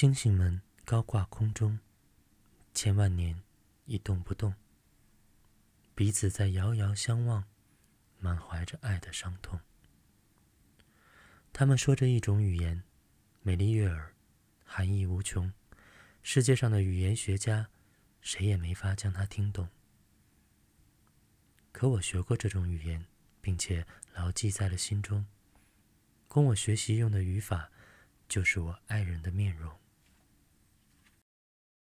星星们高挂空中千万年一动不动。彼此在遥遥相望满怀着爱的伤痛。他们说着一种语言美丽悦耳含义无穷。世界上的语言学家谁也没法将它听懂。可我学过这种语言并且牢记在了心中。供我学习用的语法就是我爱人的面容。